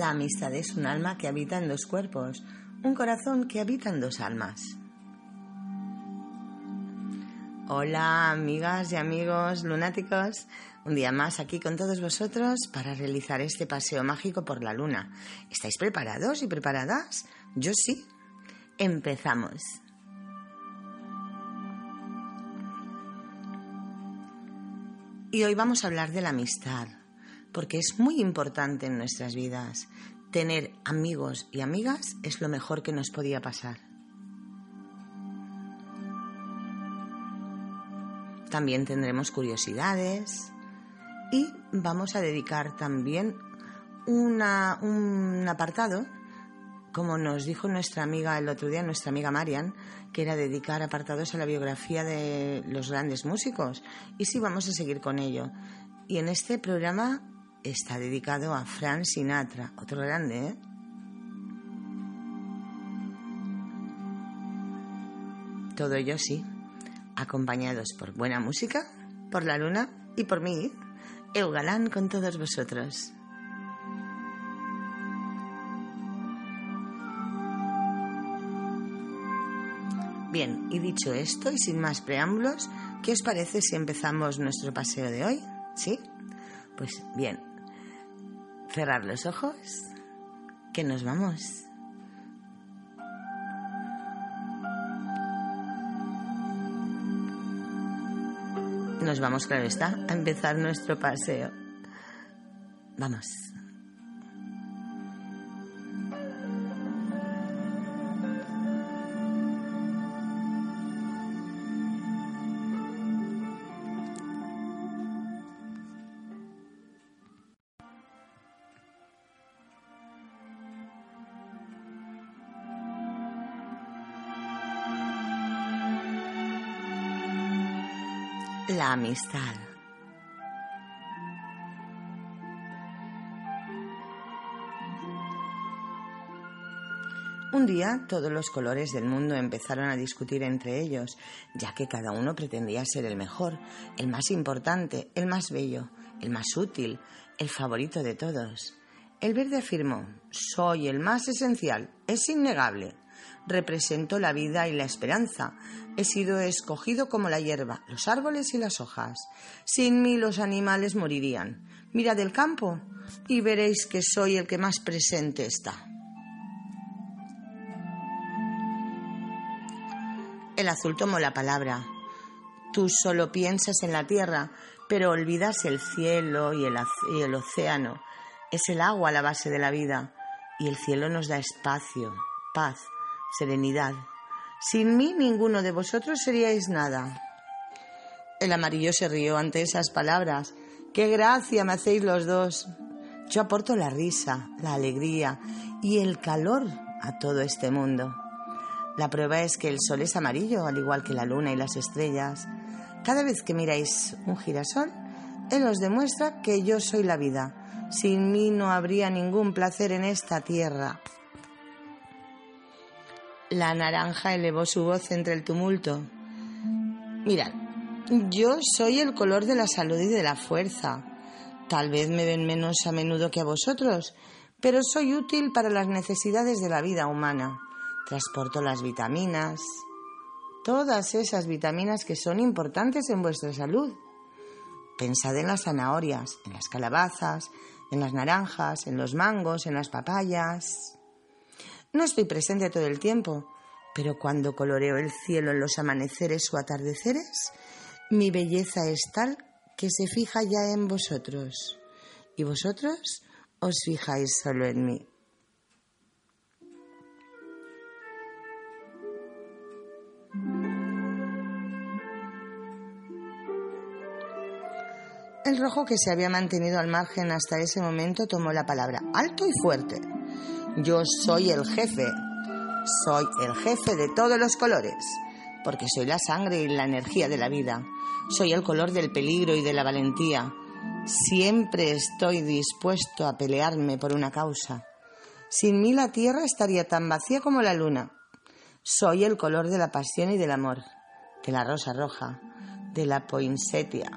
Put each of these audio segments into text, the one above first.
La amistad es un alma que habita en dos cuerpos, un corazón que habita en dos almas. Hola amigas y amigos lunáticos, un día más aquí con todos vosotros para realizar este paseo mágico por la luna. ¿Estáis preparados y preparadas? Yo sí. Empezamos. Y hoy vamos a hablar de la amistad, porque es muy importante en nuestras vidas. Tener amigos y amigas es lo mejor que nos podía pasar. También tendremos curiosidades y vamos a dedicar también un apartado como nos dijo nuestra amiga el otro día, nuestra amiga Marian, que era dedicar apartados a la biografía de los grandes músicos. Y sí, vamos a seguir con ello. Y en este programa está dedicado a Frank Sinatra, otro grande, ¿eh? Todo ello sí, acompañados por buena música, por la luna y por mí, Eugalán con todos vosotros. Bien, y dicho esto y sin más preámbulos, ¿qué os parece si empezamos nuestro paseo de hoy? ¿Sí? Pues bien, cerrar los ojos, que nos vamos. Nos vamos, claro está, a empezar nuestro paseo. Vamos. Amistad. Un día todos los colores del mundo empezaron a discutir entre ellos, ya que cada uno pretendía ser el mejor, el más importante, el más bello, el más útil, el favorito de todos. El verde afirmó, soy el más esencial, es innegable. Represento la vida y la esperanza. He sido escogido como la hierba, los árboles y las hojas. Sin mí los animales morirían. Mirad el campo y veréis que soy el que más presente está. El azul tomó la palabra. Tú solo piensas en la tierra, pero olvidas el cielo y el, y el océano. Es el agua la base de la vida y el cielo nos da espacio, paz serenidad. Sin mí ninguno de vosotros seríais nada. El amarillo se rió ante esas palabras. ¡Qué gracia me hacéis los dos! Yo aporto la risa, la alegría y el calor a todo este mundo. La prueba es que el sol es amarillo, al igual que la luna y las estrellas. Cada vez que miráis un girasol, él os demuestra que yo soy la vida. Sin mí no habría ningún placer en esta tierra. La naranja elevó su voz entre el tumulto. Mirad, yo soy el color de la salud y de la fuerza. Tal vez me ven menos a menudo que a vosotros, pero soy útil para las necesidades de la vida humana. Transporto las vitaminas, todas esas vitaminas que son importantes en vuestra salud. Pensad en las zanahorias, en las calabazas, en las naranjas, en los mangos, en las papayas. No estoy presente todo el tiempo, pero cuando coloreo el cielo en los amaneceres o atardeceres, mi belleza es tal que se fija ya en vosotros, y vosotros os fijáis solo en mí. El rojo que se había mantenido al margen hasta ese momento tomó la palabra alto y fuerte. Yo soy el jefe. Soy el jefe de todos los colores, porque soy la sangre y la energía de la vida. Soy el color del peligro y de la valentía. Siempre estoy dispuesto a pelearme por una causa. Sin mí la tierra estaría tan vacía como la luna. Soy el color de la pasión y del amor, de la rosa roja, de la poinsettia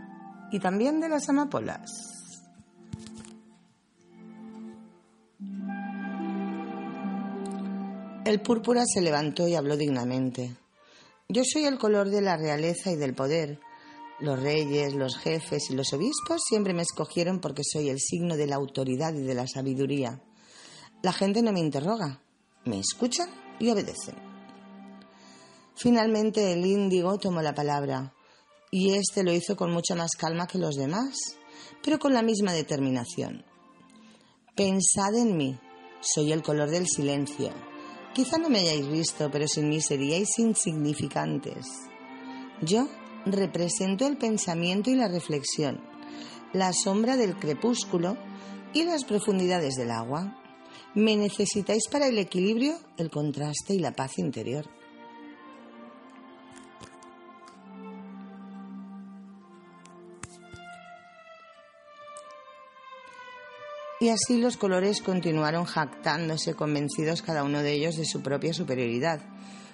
y también de las amapolas. El púrpura se levantó y habló dignamente. Yo soy el color de la realeza y del poder. Los reyes, los jefes y los obispos siempre me escogieron porque soy el signo de la autoridad y de la sabiduría. La gente no me interroga, me escuchan y obedecen. Finalmente el índigo tomó la palabra y éste lo hizo con mucha más calma que los demás, pero con la misma determinación. Pensad en mí, soy el color del silencio. Quizá no me hayáis visto, pero sin mí seríais insignificantes. Yo represento el pensamiento y la reflexión, la sombra del crepúsculo y las profundidades del agua. Me necesitáis para el equilibrio, el contraste y la paz interior. Y así los colores continuaron jactándose, convencidos cada uno de ellos de su propia superioridad.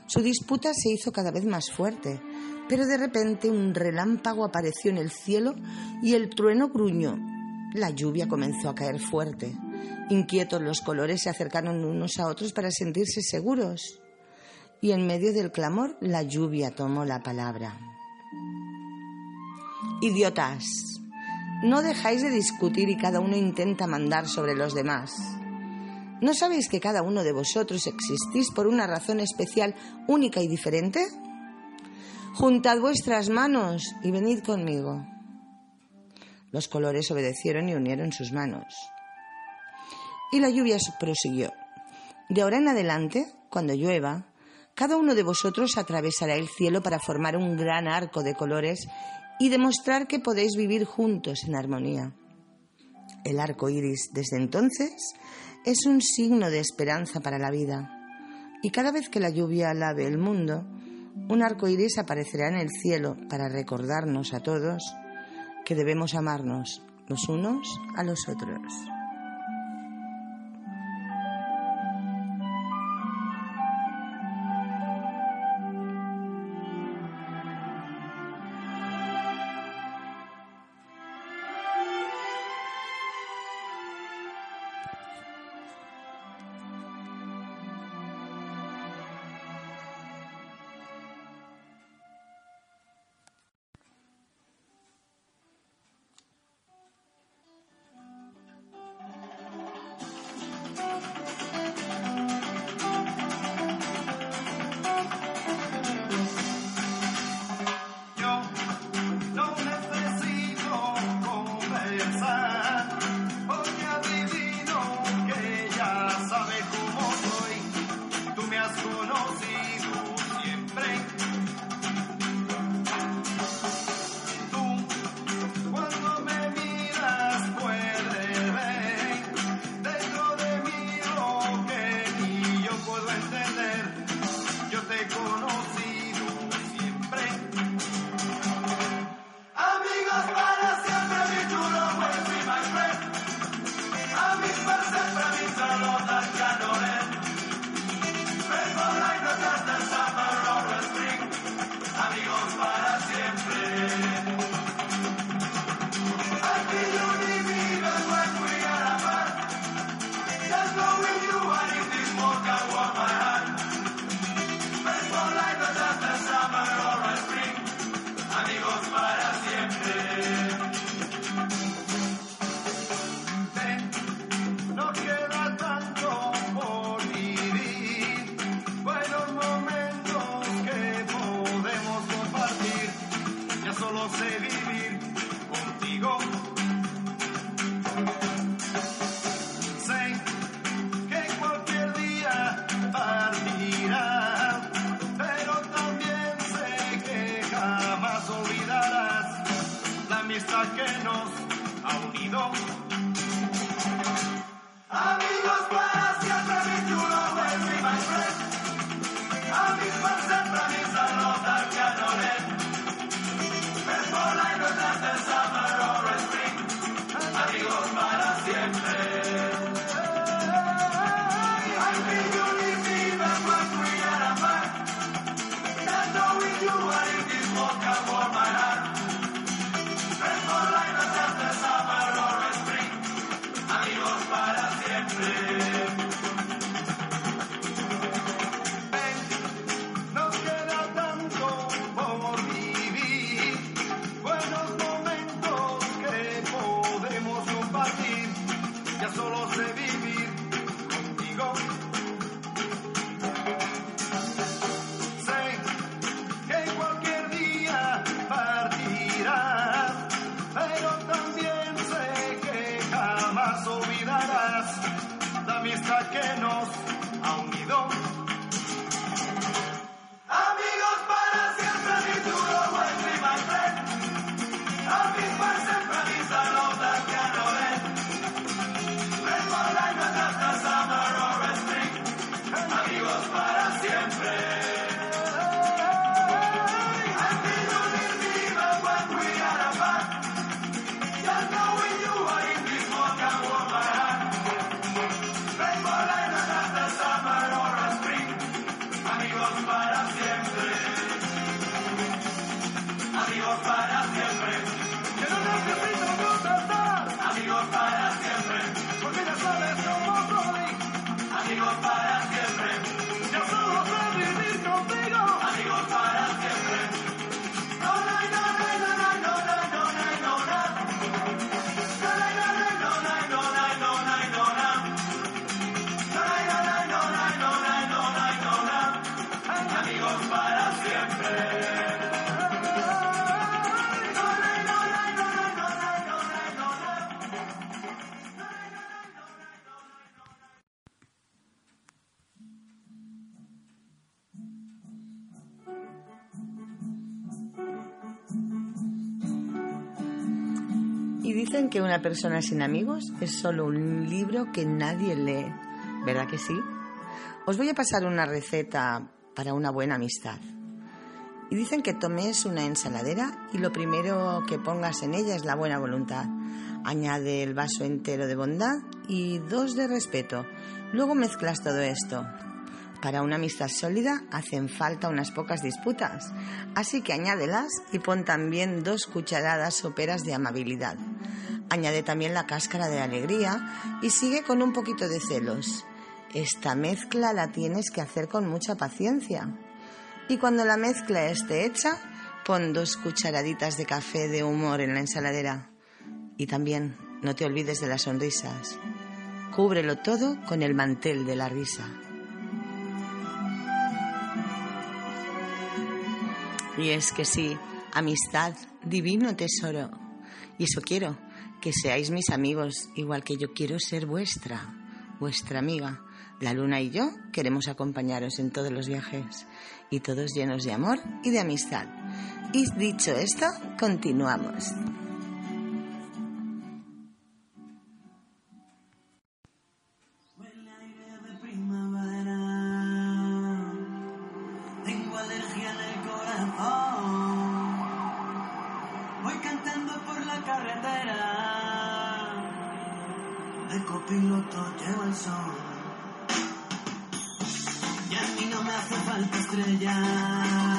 Su disputa se hizo cada vez más fuerte, pero de repente un relámpago apareció en el cielo y el trueno gruñó. La lluvia comenzó a caer fuerte. Inquietos los colores se acercaron unos a otros para sentirse seguros. Y en medio del clamor la lluvia tomó la palabra. Idiotas, no dejáis de discutir y cada uno intenta mandar sobre los demás. ¿No sabéis que cada uno de vosotros existís por una razón especial, única y diferente? Juntad vuestras manos y venid conmigo. Los colores obedecieron y unieron sus manos. Y la lluvia prosiguió. De ahora en adelante, cuando llueva, cada uno de vosotros atravesará el cielo para formar un gran arco de colores y demostrar que podéis vivir juntos en armonía. El arco iris desde entonces es un signo de esperanza para la vida. Y cada vez que la lluvia lave el mundo, un arco iris aparecerá en el cielo para recordarnos a todos que debemos amarnos los unos a los otros. Dicen que una persona sin amigos es solo un libro que nadie lee. ¿Verdad que sí? Os voy a pasar una receta para una buena amistad. Y dicen que tomes una ensaladera y lo primero que pongas en ella es la buena voluntad. Añade el vaso entero de bondad y dos de respeto. Luego mezclas todo esto. Para una amistad sólida hacen falta unas pocas disputas, así que añádelas y pon también dos cucharadas soperas de amabilidad. Añade también la cáscara de alegría y sigue con un poquito de celos. Esta mezcla la tienes que hacer con mucha paciencia. Y cuando la mezcla esté hecha, pon dos cucharaditas de café de humor en la ensaladera. Y también no te olvides de las sonrisas. Cúbrelo todo con el mantel de la risa. Y es que sí, amistad, divino tesoro. Y eso quiero, que seáis mis amigos, igual que yo quiero ser vuestra, vuestra amiga. La luna y yo queremos acompañaros en todos los viajes, y todos llenos de amor y de amistad. Y dicho esto, continuamos. Huele copiloto llevo el sol. Y a mí no me hace falta estrella.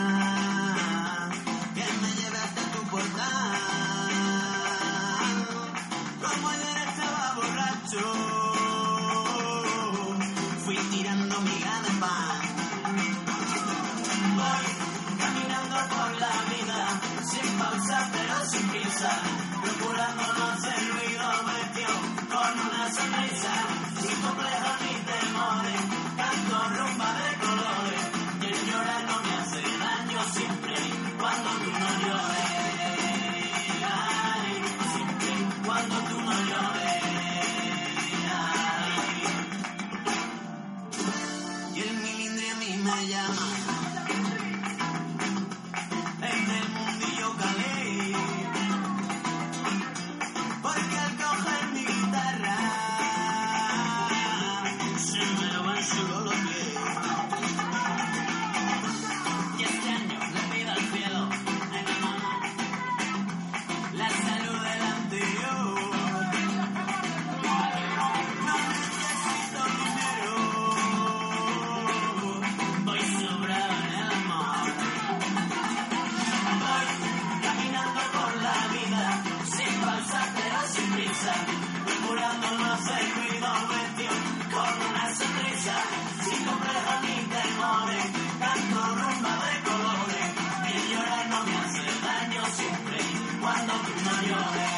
Siempre cuando tú no llores.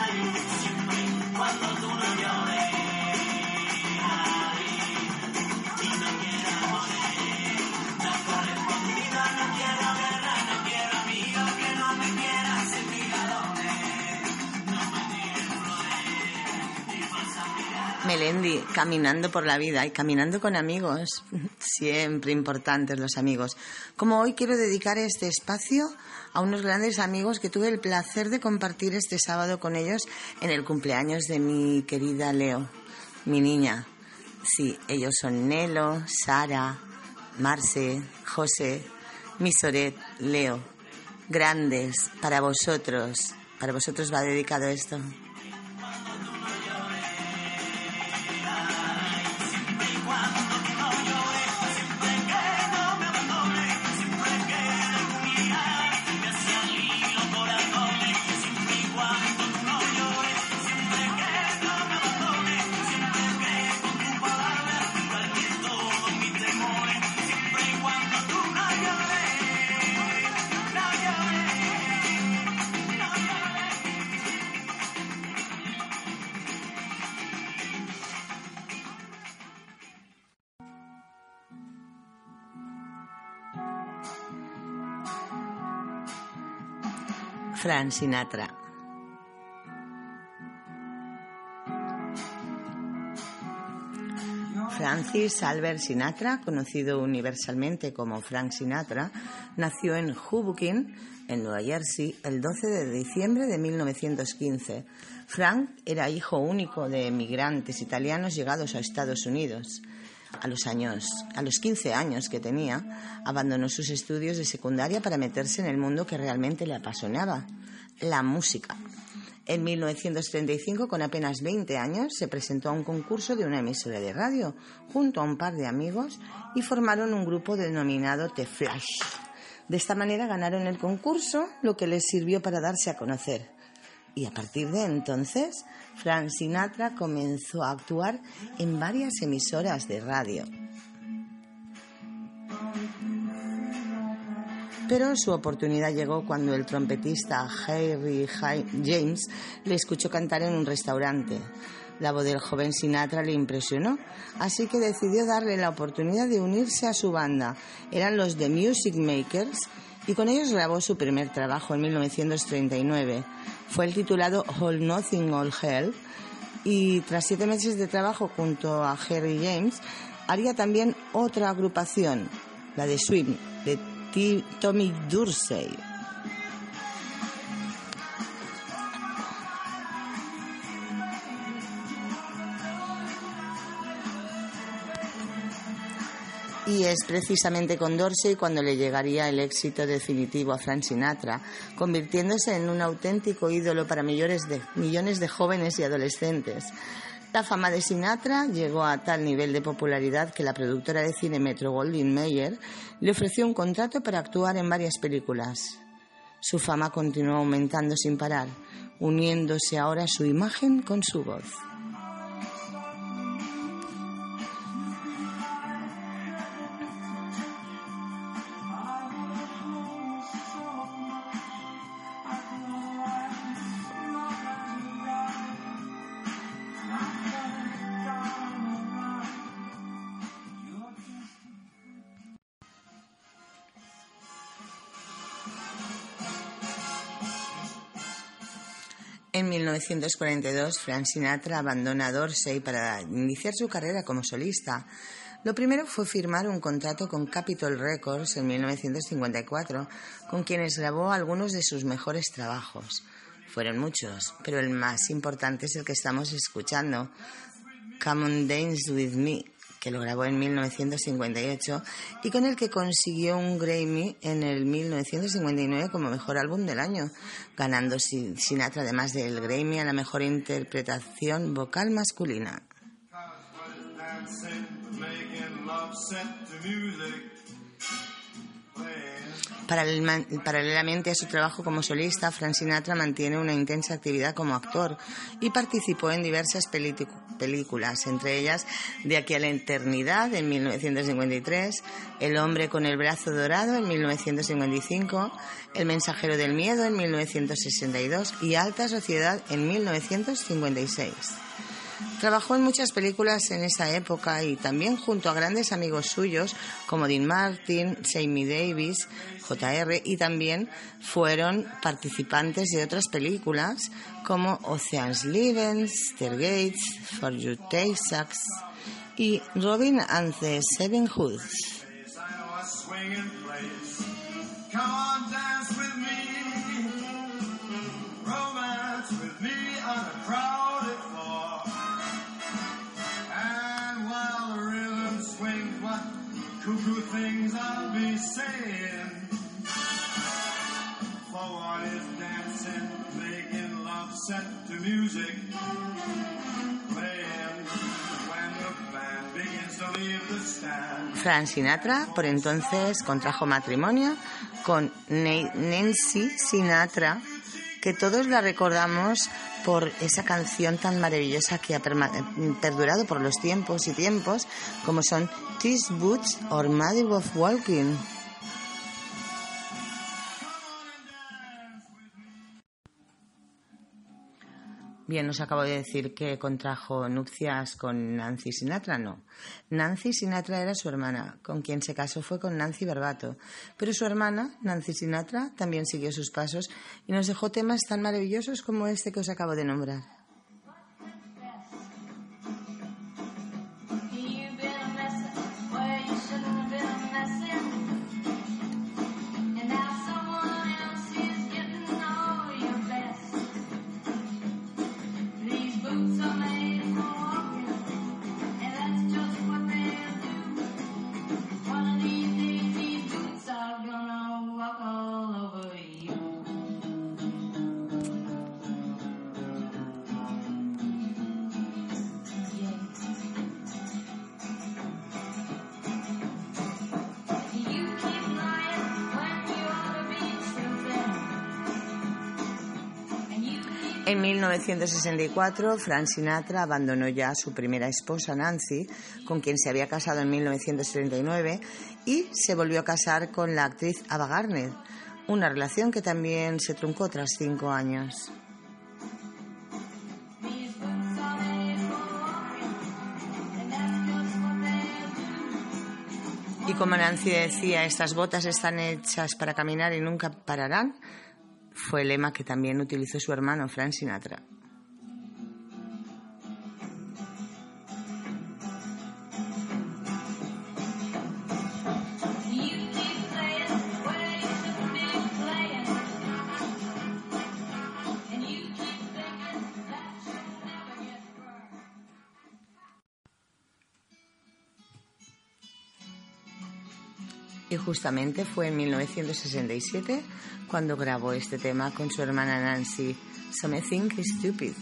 Ay, siempre cuando tú no llores. Melendi, caminando por la vida y caminando con amigos, siempre importantes los amigos. Como hoy quiero dedicar este espacio a unos grandes amigos que tuve el placer de compartir este sábado con ellos en el cumpleaños de mi querida Leo, mi niña. Sí, ellos son Nelo, Sara, Marce, José, Misoret, Leo. Grandes para vosotros. Para vosotros va dedicado esto. Fran Sinatra. Francis Albert Sinatra, conocido universalmente como Frank Sinatra, nació en Hoboken, en Nueva Jersey, el 12 de diciembre de 1915. Frank era hijo único de emigrantes italianos llegados a Estados Unidos. A los años, a los 15 años que tenía, abandonó sus estudios de secundaria para meterse en el mundo que realmente le apasionaba, la música. En 1935, con apenas 20 años, se presentó a un concurso de una emisora de radio junto a un par de amigos y formaron un grupo denominado The Flash. De esta manera ganaron el concurso, lo que les sirvió para darse a conocer. Y a partir de entonces, Frank Sinatra comenzó a actuar en varias emisoras de radio. Pero su oportunidad llegó cuando el trompetista Harry James le escuchó cantar en un restaurante. La voz del joven Sinatra le impresionó, así que decidió darle la oportunidad de unirse a su banda. Eran los The Music Makers y con ellos grabó su primer trabajo en 1939. Fue el titulado All Nothing All Hell y tras siete meses de trabajo junto a Harry James haría también otra agrupación, la de Swim, de Tommy Dursey. Y es precisamente con Dorsey cuando le llegaría el éxito definitivo a Frank Sinatra, convirtiéndose en un auténtico ídolo para millones de, millones de jóvenes y adolescentes. La fama de Sinatra llegó a tal nivel de popularidad que la productora de cine Metro Goldwyn Mayer le ofreció un contrato para actuar en varias películas. Su fama continuó aumentando sin parar, uniéndose ahora su imagen con su voz. 1942, Frank Sinatra abandona Dorsey para iniciar su carrera como solista. Lo primero fue firmar un contrato con Capitol Records en 1954, con quienes grabó algunos de sus mejores trabajos. Fueron muchos, pero el más importante es el que estamos escuchando, Come on Dance With Me, que lo grabó en 1958 y con el que consiguió un Grammy en el 1959 como mejor álbum del año, ganando Sinatra además del Grammy a la mejor interpretación vocal masculina. Paralelamente a su trabajo como solista, Frank Sinatra mantiene una intensa actividad como actor y participó en diversas películas, entre ellas De aquí a la eternidad en 1953, El hombre con el brazo dorado en 1955, El mensajero del miedo en 1962 y Alta Sociedad en 1956. Trabajó en muchas películas en esa época y también junto a grandes amigos suyos como Dean Martin, Sammy Davis, JR y también fueron participantes de otras películas como Ocean's Eleven, Stargates, For You Sucks y Robin and the Seven Hoods. Cuckoo. Frank Sinatra por entonces contrajo matrimonio con Nancy Sinatra, que todos la recordamos por esa canción tan maravillosa que ha perdurado por los tiempos y tiempos, como son These Boots or Mother of Walking. Bien, os acabo de decir que contrajo nupcias con Nancy Sinatra, no. Nancy Sinatra era su hermana, con quien se casó fue con Nancy Barbato. Pero su hermana, Nancy Sinatra, también siguió sus pasos y nos dejó temas tan maravillosos como este que os acabo de nombrar. 1964, Frank Sinatra abandonó ya a su primera esposa, Nancy, con quien se había casado en 1939, y se volvió a casar con la actriz Ava Gardner, una relación que también se truncó tras cinco años. Y como Nancy decía, estas botas están hechas para caminar y nunca pararán, fue el lema que también utilizó su hermano Frank Sinatra. Justamente fue en 1967 cuando grabó este tema con su hermana Nancy, Something Stupid.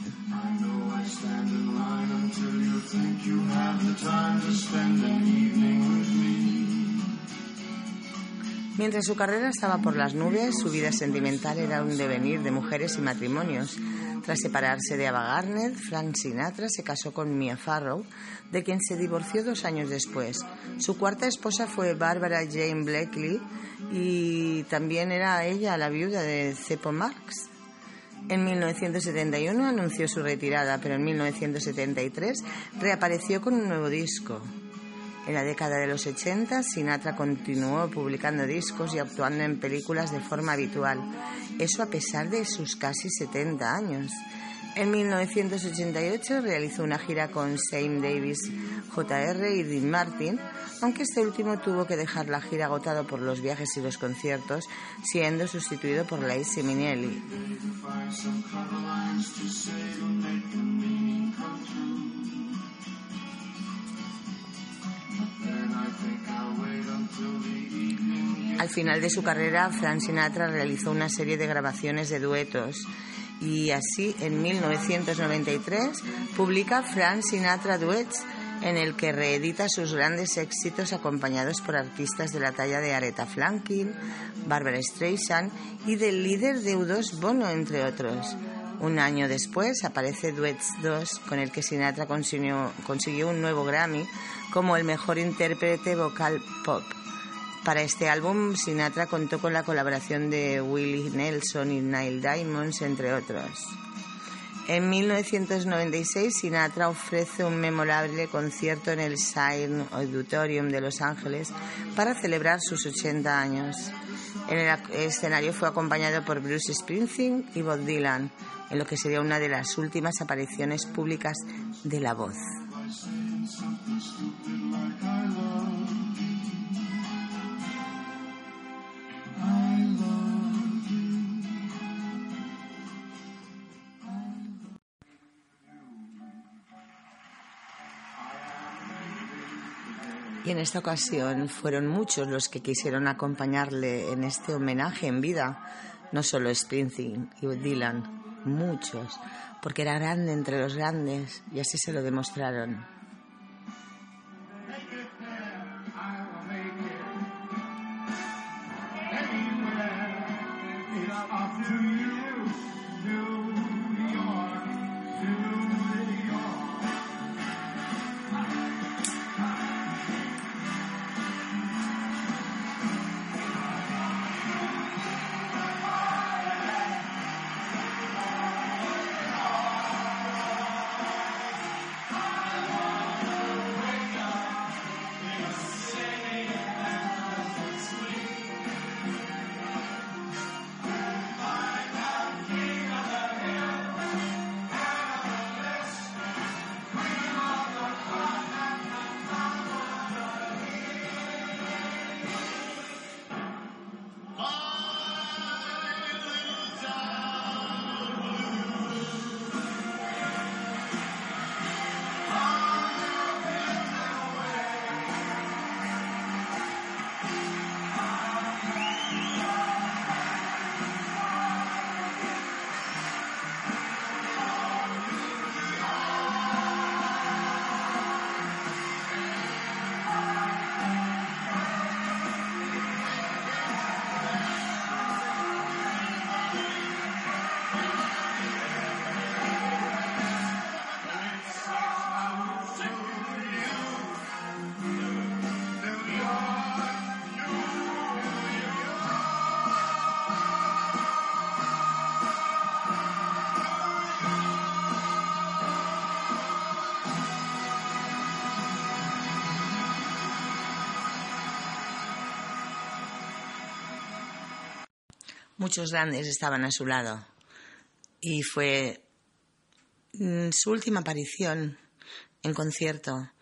Mientras su carrera estaba por las nubes, su vida sentimental era un devenir de mujeres y matrimonios. Tras separarse de Ava Gardner, Frank Sinatra se casó con Mia Farrow, de quien se divorció dos años después. Su cuarta esposa fue Barbara Jane Blakely y también era ella la viuda de Cepo Marx. En 1971 anunció su retirada, pero en 1973 reapareció con un nuevo disco. En la década de los 80, Sinatra continuó publicando discos y actuando en películas de forma habitual, eso a pesar de sus casi 70 años. En 1988 realizó una gira con Sam Davis, J.R. y Dean Martin, aunque este último tuvo que dejar la gira agotado por los viajes y los conciertos, siendo sustituido por Lacy Minnelli. Al final de su carrera, Frank Sinatra realizó una serie de grabaciones de duetos y así en 1993 publica Frank Sinatra Duets en el que reedita sus grandes éxitos acompañados por artistas de la talla de Aretha Franklin, Barbara Streisand y del líder de U2 Bono, entre otros. Un año después aparece Duets 2, con el que Sinatra consiguió, un nuevo Grammy como el mejor intérprete vocal pop. Para este álbum, Sinatra contó con la colaboración de Willie Nelson y Neil Diamonds, entre otros. En 1996, Sinatra ofrece un memorable concierto en el Sign Auditorium de Los Ángeles para celebrar sus 80 años. En el escenario fue acompañado por Bruce Springsteen y Bob Dylan, en lo que sería una de las últimas apariciones públicas de la voz. Y en esta ocasión fueron muchos los que quisieron acompañarle en este homenaje en vida, no solo Springsteen y Dylan, muchos, porque era grande entre los grandes y así se lo demostraron. Muchos grandes estaban a su lado y fue mm, su última aparición en concierto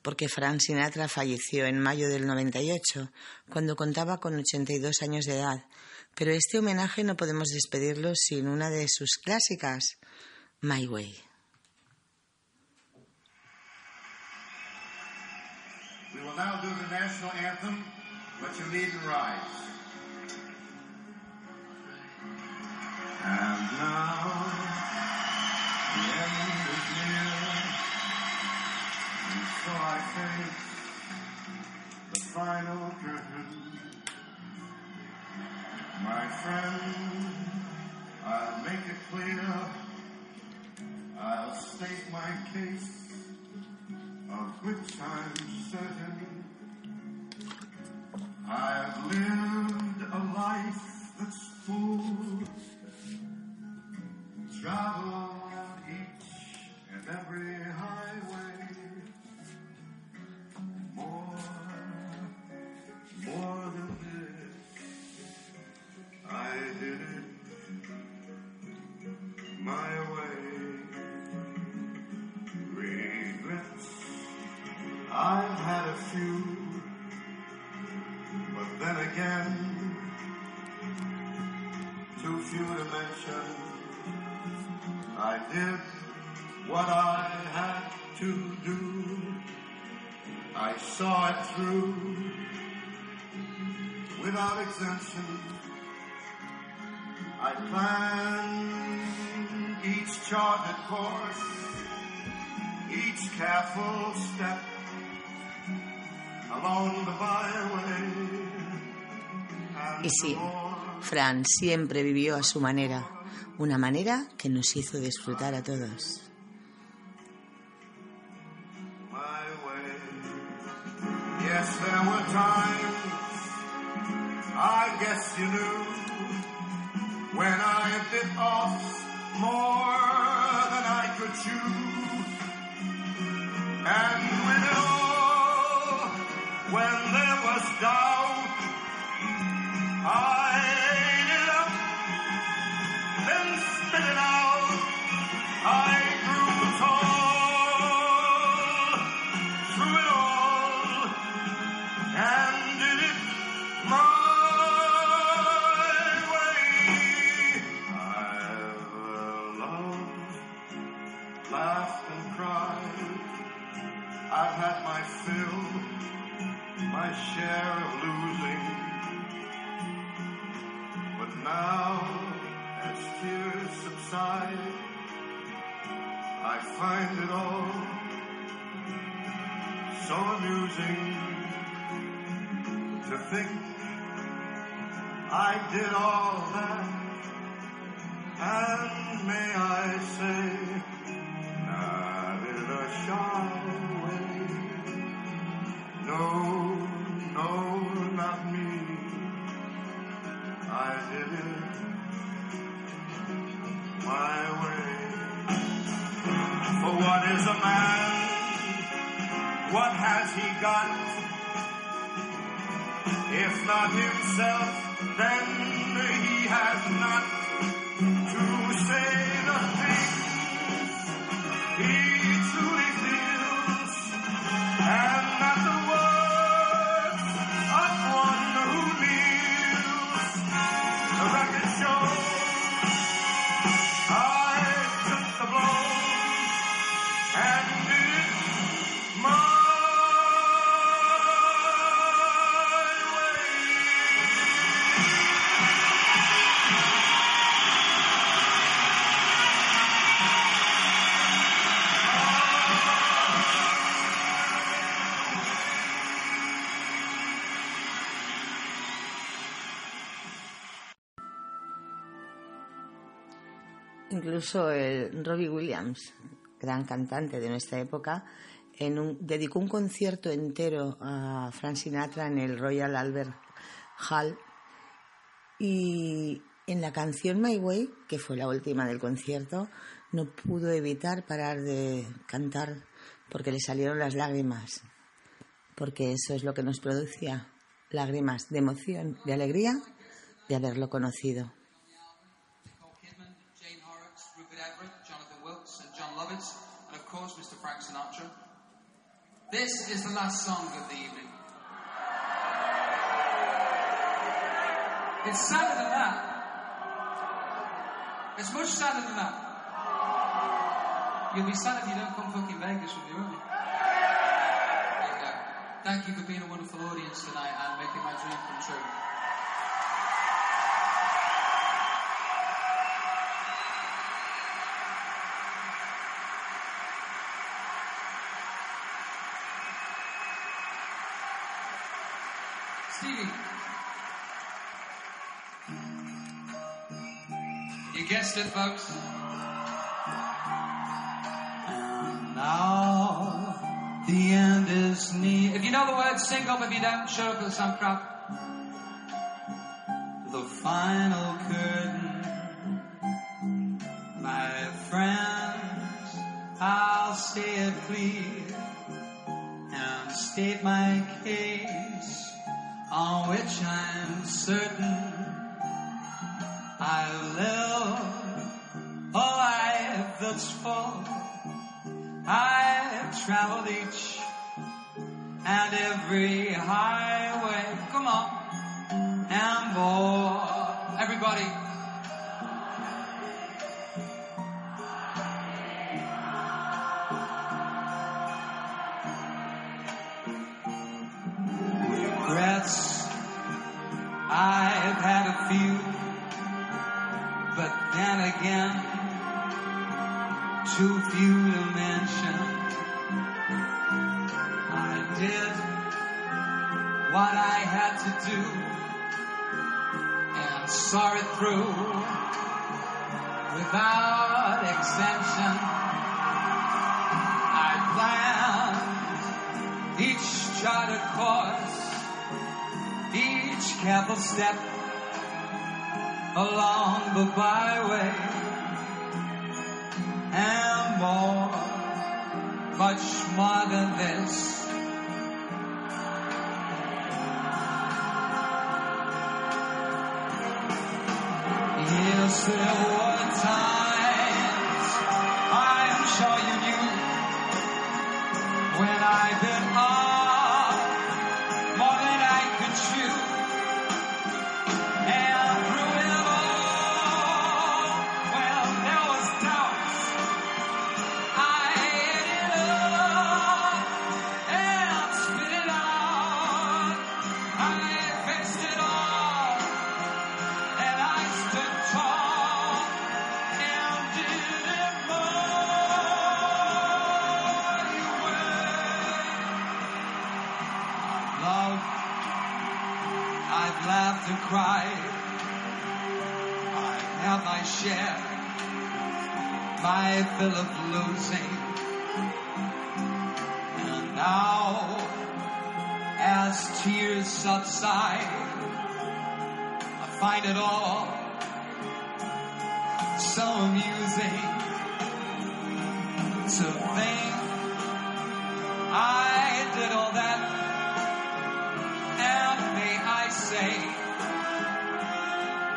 porque Frank Sinatra falleció en mayo del 98 cuando contaba con 82 años de edad. Pero este homenaje no podemos despedirlo sin una de sus clásicas, My Way. We will now do the national anthem, but you needn't rise. And now, the end is I face the final curtain. My friend, I'll make it clear, I'll state my case of which I'm certain. I've lived a life that's full, travel charted course, each careful step along the byway. And Y sí, Fran siempre vivió a su manera, una manera que nos hizo disfrutar a todos. Incluso el Robbie Williams, gran cantante de nuestra época, dedicó un concierto entero a Frank Sinatra en el Royal Albert Hall y en la canción My Way, que fue la última del concierto, no pudo evitar parar de cantar porque le salieron las lágrimas, porque eso es lo que nos producía, lágrimas de emoción, de alegría de haberlo conocido. This is the last song of the evening. It's sadder than that. It's much sadder than that. You'll be sad if you don't come fucking Vegas with me, won't you? Thank you for being a wonderful audience tonight and making my dream come true. Stevie. You guessed it, folks. And now the end is near. If you know the words, sing up. If you don't, shut up. It'll sound crap. The final curtain, my friends. I'll say it clear and state my case which I'm certain I live a life that's full. I've traveled each and every highway. Come on, and more. Everybody. Without exemption. I planned each charted course, each careful step along the byway. and more, much more than this. Yes, there were say,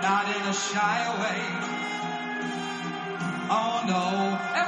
not in a shy way. Oh no,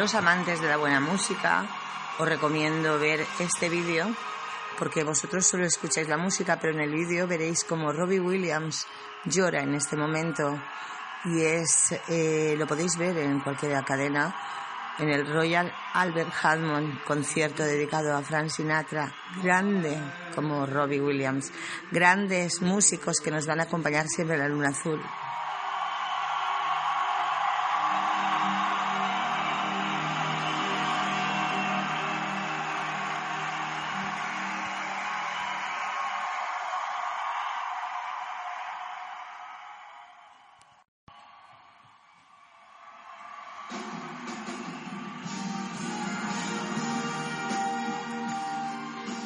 los amantes de la buena música os recomiendo ver este vídeo porque vosotros solo escucháis la música, pero en el vídeo veréis como Robbie Williams llora en este momento y es eh, lo podéis ver en cualquier cadena en el Royal Albert Hammond concierto dedicado a Frank Sinatra, grande como Robbie Williams, grandes músicos que nos van a acompañar siempre en la luna azul.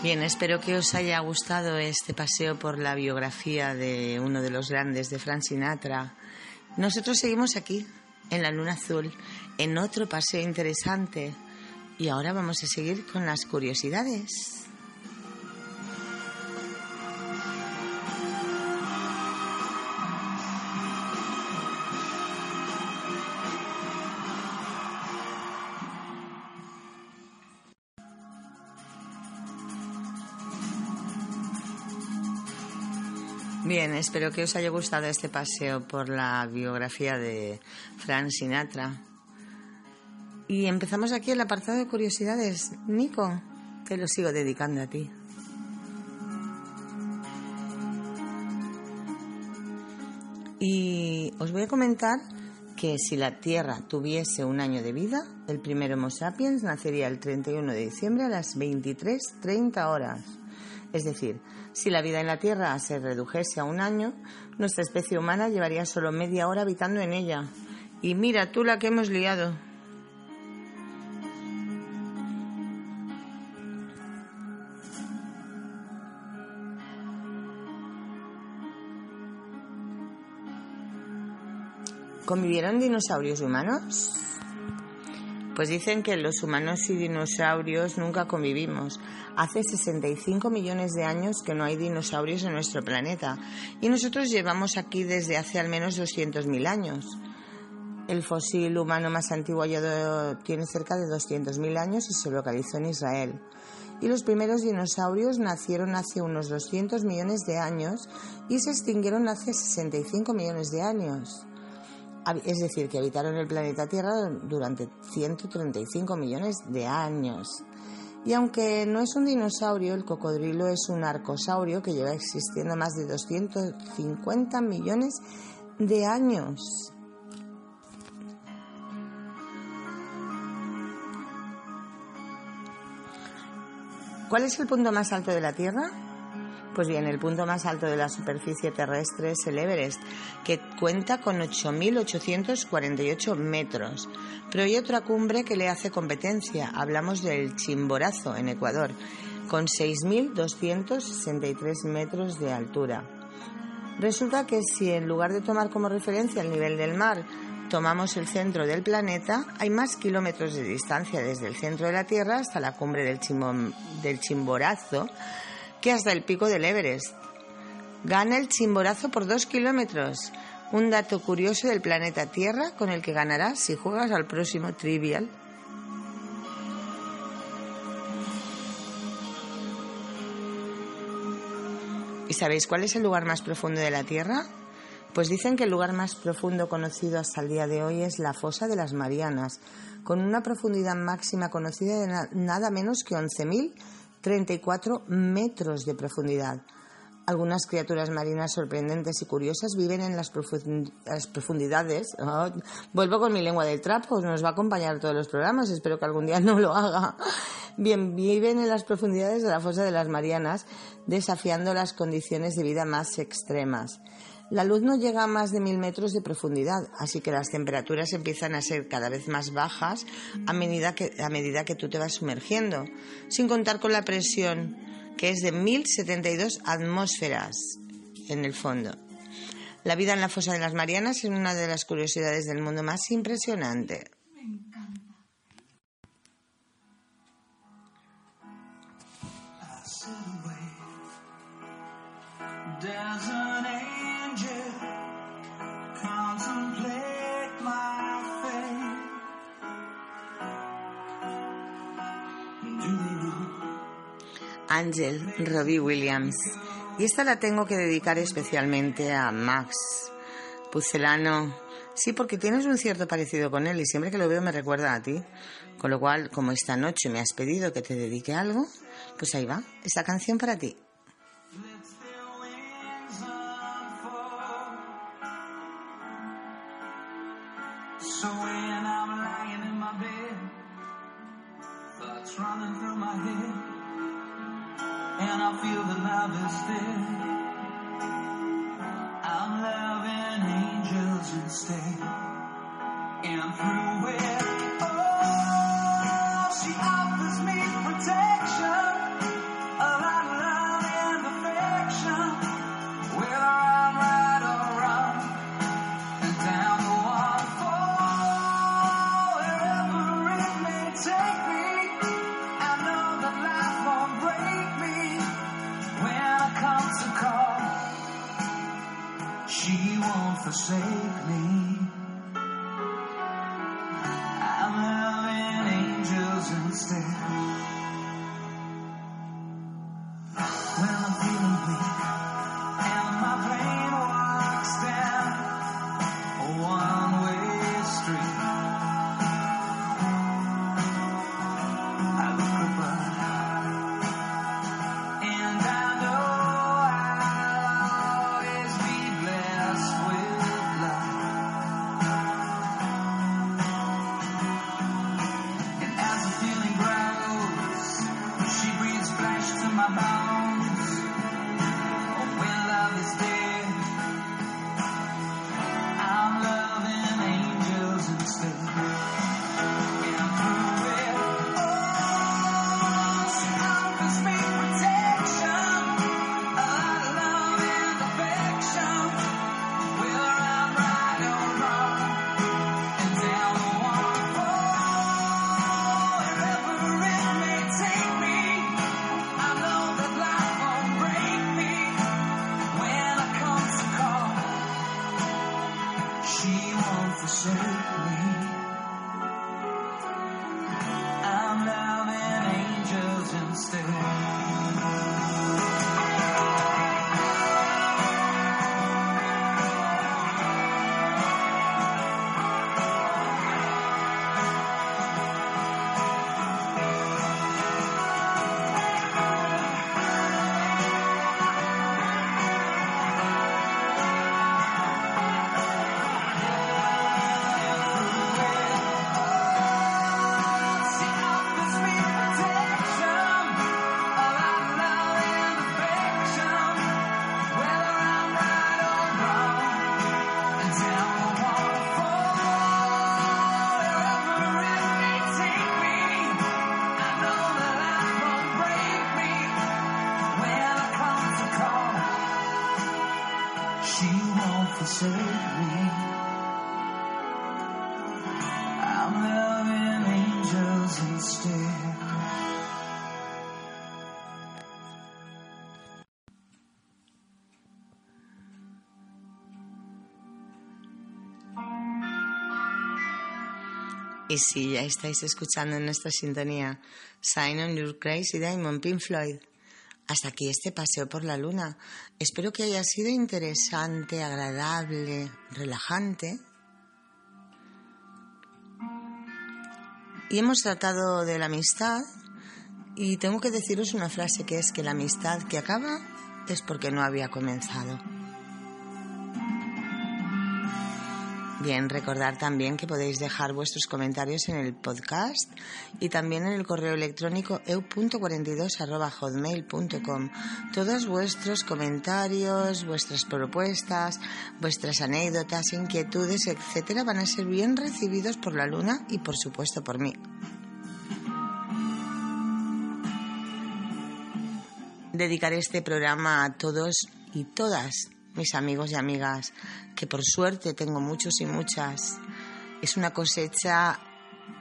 Bien, espero que os haya gustado este paseo por la biografía de uno de los grandes de Frank Sinatra. Nosotros seguimos aquí, en la Luna Azul, en otro paseo interesante. Y ahora vamos a seguir con las curiosidades. Espero que os haya gustado este paseo por la biografía de Frank Sinatra. Y empezamos aquí el apartado de curiosidades. Nico, te lo sigo dedicando a ti. Y os voy a comentar que si la Tierra tuviese un año de vida, el primer Homo sapiens nacería el 31 de diciembre a las 23.30 horas. Es decir, si la vida en la Tierra se redujese a un año, nuestra especie humana llevaría solo media hora habitando en ella. Y mira tú la que hemos liado. ¿Convivieron dinosaurios humanos? Pues dicen que los humanos y dinosaurios nunca convivimos. Hace 65 millones de años que no hay dinosaurios en nuestro planeta y nosotros llevamos aquí desde hace al menos 200.000 años. El fósil humano más antiguo tiene cerca de 200.000 años y se localizó en Israel. y los primeros dinosaurios nacieron hace unos 200 millones de años y se extinguieron hace 65 millones de años. Es decir, que habitaron el planeta Tierra durante 135 millones de años. Y aunque no es un dinosaurio, el cocodrilo es un arcosaurio que lleva existiendo más de 250 millones de años. ¿Cuál es el punto más alto de la Tierra? Pues bien, el punto más alto de la superficie terrestre es el Everest, que cuenta con 8.848 metros. Pero hay otra cumbre que le hace competencia. Hablamos del Chimborazo, en Ecuador, con 6.263 metros de altura. Resulta que si en lugar de tomar como referencia el nivel del mar, tomamos el centro del planeta, hay más kilómetros de distancia desde el centro de la Tierra hasta la cumbre del, Chimbo- del Chimborazo que hasta el pico del Everest. Gana el Chimborazo por dos kilómetros. Un dato curioso del planeta Tierra con el que ganarás si juegas al próximo Trivial. ¿Y sabéis cuál es el lugar más profundo de la Tierra? Pues dicen que el lugar más profundo conocido hasta el día de hoy es la fosa de las Marianas, con una profundidad máxima conocida de na- nada menos que 11.034 metros de profundidad. Algunas criaturas marinas sorprendentes y curiosas viven en las profundidades. Ah, vuelvo con mi lengua del trapo, nos va a acompañar todos los programas, espero que algún día no lo haga. Bien, viven en las profundidades de la fosa de las Marianas, desafiando las condiciones de vida más extremas. La luz no llega a más de mil metros de profundidad, así que las temperaturas empiezan a ser cada vez más bajas a medida que, a medida que tú te vas sumergiendo, sin contar con la presión, que es de 1072 atmósferas en el fondo. La vida en la fosa de las Marianas es una de las curiosidades del mundo más impresionante. Angel Ángel Robbie Williams. Y esta la tengo que dedicar especialmente a Max Pucelano. Sí, porque tienes un cierto parecido con él y siempre que lo veo me recuerda a ti. Con lo cual, como esta noche me has pedido que te dedique algo, pues ahí va, esta canción para ti. Running through my head, and I feel the love is dead. I'm loving angels instead, and through it, oh, she offers me protection. Forsake me. Y si ya estáis escuchando en nuestra sintonía Sign on Your Crazy Diamond Pink Floyd. Hasta aquí este paseo por la luna. Espero que haya sido interesante, agradable, relajante. Y hemos tratado de la amistad y tengo que deciros una frase que es que la amistad que acaba es porque no había comenzado. Bien, recordar también que podéis dejar vuestros comentarios en el podcast y también en el correo electrónico eu.42.hotmail.com. Todos vuestros comentarios, vuestras propuestas, vuestras anécdotas, inquietudes, etcétera, van a ser bien recibidos por la luna y por supuesto por mí. Dedicaré este programa a todos y todas mis amigos y amigas, que por suerte tengo muchos y muchas. Es una cosecha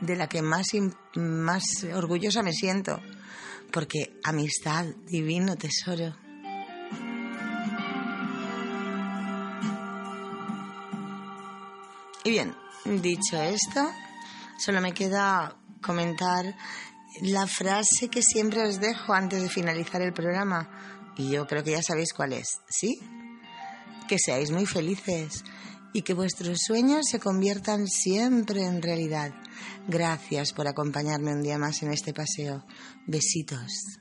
de la que más, más orgullosa me siento, porque amistad, divino tesoro. Y bien, dicho esto, solo me queda comentar la frase que siempre os dejo antes de finalizar el programa. Y yo creo que ya sabéis cuál es, ¿sí? Que seáis muy felices y que vuestros sueños se conviertan siempre en realidad. Gracias por acompañarme un día más en este paseo. Besitos.